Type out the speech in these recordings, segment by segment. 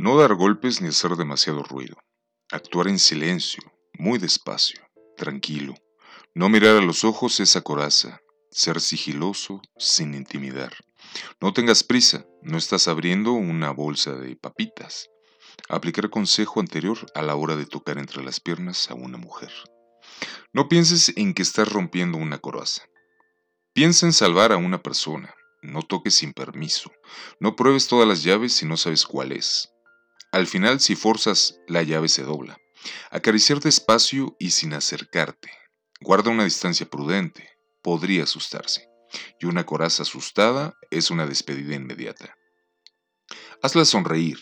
No dar golpes ni hacer demasiado ruido. Actuar en silencio, muy despacio, tranquilo. No mirar a los ojos esa coraza. Ser sigiloso, sin intimidar. No tengas prisa, no estás abriendo una bolsa de papitas. Aplicar consejo anterior a la hora de tocar entre las piernas a una mujer. No pienses en que estás rompiendo una coraza. Piensa en salvar a una persona. No toques sin permiso. No pruebes todas las llaves si no sabes cuál es. Al final, si forzas, la llave se dobla. Acariciar despacio y sin acercarte. Guarda una distancia prudente. Podría asustarse. Y una coraza asustada es una despedida inmediata. Hazla sonreír.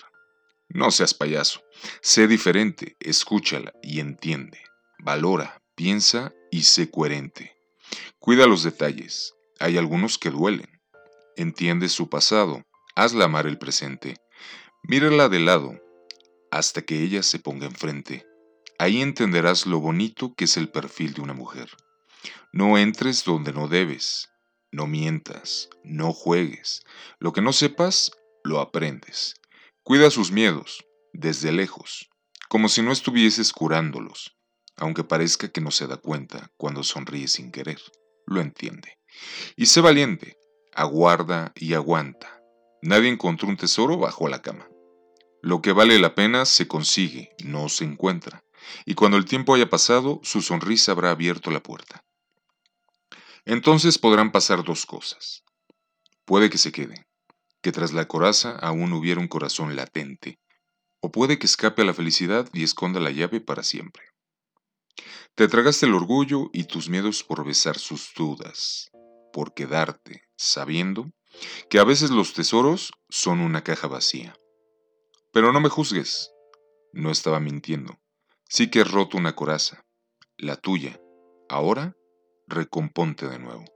No seas payaso. Sé diferente, escúchala y entiende. Valora, piensa y sé coherente. Cuida los detalles. Hay algunos que duelen. Entiende su pasado. Hazla amar el presente. Mírala de lado hasta que ella se ponga enfrente. Ahí entenderás lo bonito que es el perfil de una mujer. No entres donde no debes. No mientas. No juegues. Lo que no sepas, lo aprendes. Cuida sus miedos, desde lejos, como si no estuvieses curándolos, aunque parezca que no se da cuenta cuando sonríe sin querer. Lo entiende. Y sé valiente, aguarda y aguanta. Nadie encontró un tesoro bajo la cama. Lo que vale la pena se consigue, no se encuentra, y cuando el tiempo haya pasado, su sonrisa habrá abierto la puerta. Entonces podrán pasar dos cosas. Puede que se quede, que tras la coraza aún hubiera un corazón latente, o puede que escape a la felicidad y esconda la llave para siempre. Te tragaste el orgullo y tus miedos por besar sus dudas, por quedarte, sabiendo que a veces los tesoros son una caja vacía. Pero no me juzgues, no estaba mintiendo. Sí que he roto una coraza, la tuya. Ahora, recomponte de nuevo.